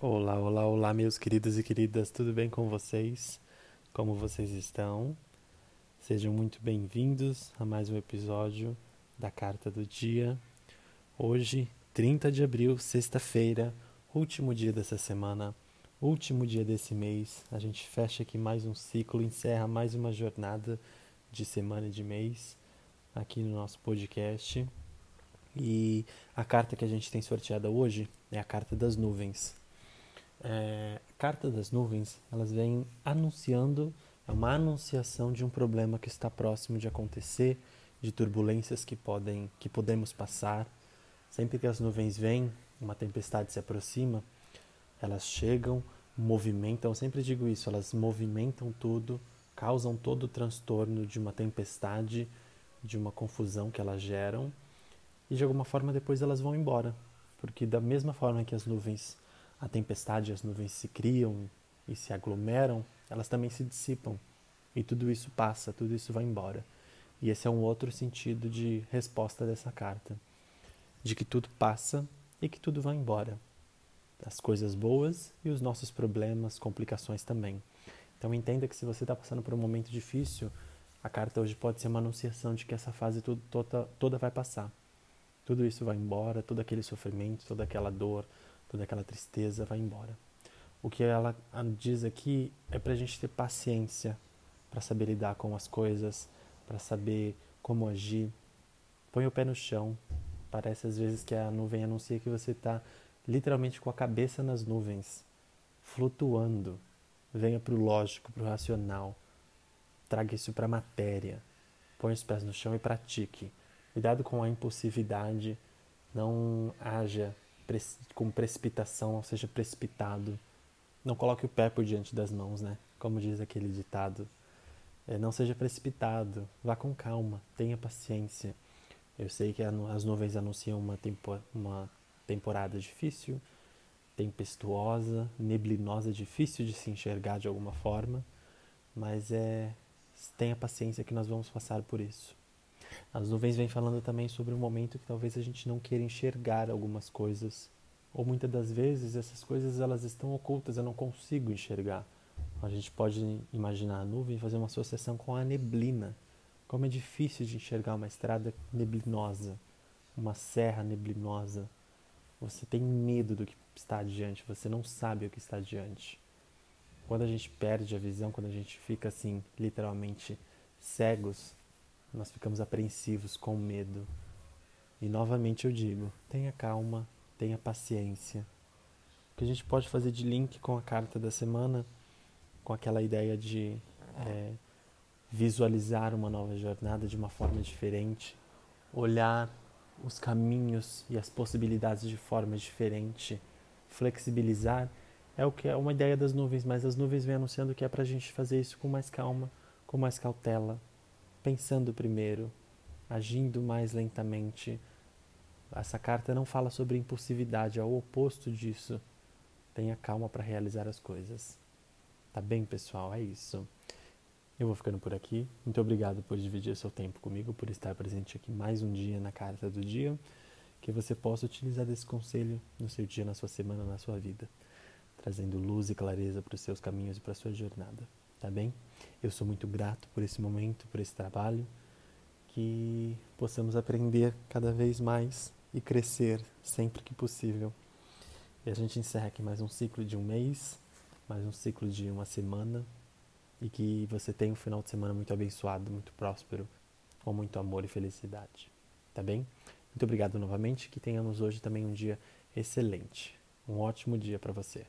Olá, olá, olá, meus queridos e queridas, tudo bem com vocês? Como vocês estão? Sejam muito bem-vindos a mais um episódio da Carta do Dia. Hoje, 30 de abril, sexta-feira, último dia dessa semana, último dia desse mês. A gente fecha aqui mais um ciclo, encerra mais uma jornada de semana e de mês aqui no nosso podcast. E a carta que a gente tem sorteada hoje é a carta das nuvens. É, a carta das nuvens, elas vêm anunciando, é uma anunciação de um problema que está próximo de acontecer, de turbulências que podem, que podemos passar. Sempre que as nuvens vêm, uma tempestade se aproxima, elas chegam, movimentam, eu sempre digo isso, elas movimentam tudo, causam todo o transtorno de uma tempestade, de uma confusão que elas geram, e de alguma forma depois elas vão embora, porque da mesma forma que as nuvens a tempestade, as nuvens se criam e se aglomeram, elas também se dissipam. E tudo isso passa, tudo isso vai embora. E esse é um outro sentido de resposta dessa carta: de que tudo passa e que tudo vai embora. As coisas boas e os nossos problemas, complicações também. Então entenda que se você está passando por um momento difícil, a carta hoje pode ser uma anunciação de que essa fase tudo, toda, toda vai passar. Tudo isso vai embora, todo aquele sofrimento, toda aquela dor, toda aquela tristeza vai embora. O que ela diz aqui é para a gente ter paciência para saber lidar com as coisas, para saber como agir. Põe o pé no chão. Parece às vezes que a nuvem anuncia que você está literalmente com a cabeça nas nuvens, flutuando. Venha para o lógico, para o racional. Traga isso para a matéria. Põe os pés no chão e pratique. Cuidado com a impulsividade. Não haja com precipitação, ou seja, precipitado. Não coloque o pé por diante das mãos, né? Como diz aquele ditado. É, não seja precipitado, vá com calma, tenha paciência. Eu sei que as nuvens anunciam uma, tempo, uma temporada difícil, tempestuosa, neblinosa, difícil de se enxergar de alguma forma, mas é tenha paciência que nós vamos passar por isso. As nuvens vêm falando também sobre um momento que talvez a gente não queira enxergar algumas coisas, ou muitas das vezes essas coisas elas estão ocultas, eu não consigo enxergar. A gente pode imaginar a nuvem e fazer uma associação com a neblina. Como é difícil de enxergar uma estrada neblinosa, uma serra neblinosa. Você tem medo do que está adiante, você não sabe o que está adiante. Quando a gente perde a visão, quando a gente fica assim, literalmente cegos, nós ficamos apreensivos, com medo. E novamente eu digo: tenha calma, tenha paciência. O que a gente pode fazer de link com a carta da semana, com aquela ideia de é, visualizar uma nova jornada de uma forma diferente, olhar os caminhos e as possibilidades de forma diferente, flexibilizar, é o que é uma ideia das nuvens, mas as nuvens vêm anunciando que é para a gente fazer isso com mais calma, com mais cautela, pensando primeiro, agindo mais lentamente. Essa carta não fala sobre impulsividade, é o oposto disso. Tenha calma para realizar as coisas. Tá bem, pessoal? É isso. Eu vou ficando por aqui. Muito obrigado por dividir seu tempo comigo, por estar presente aqui mais um dia na carta do dia. Que você possa utilizar desse conselho no seu dia, na sua semana, na sua vida, trazendo luz e clareza para os seus caminhos e para a sua jornada tá bem? Eu sou muito grato por esse momento, por esse trabalho, que possamos aprender cada vez mais e crescer sempre que possível. E a gente encerra aqui mais um ciclo de um mês, mais um ciclo de uma semana, e que você tenha um final de semana muito abençoado, muito próspero, com muito amor e felicidade. Tá bem? Muito obrigado novamente, que tenhamos hoje também um dia excelente. Um ótimo dia para você.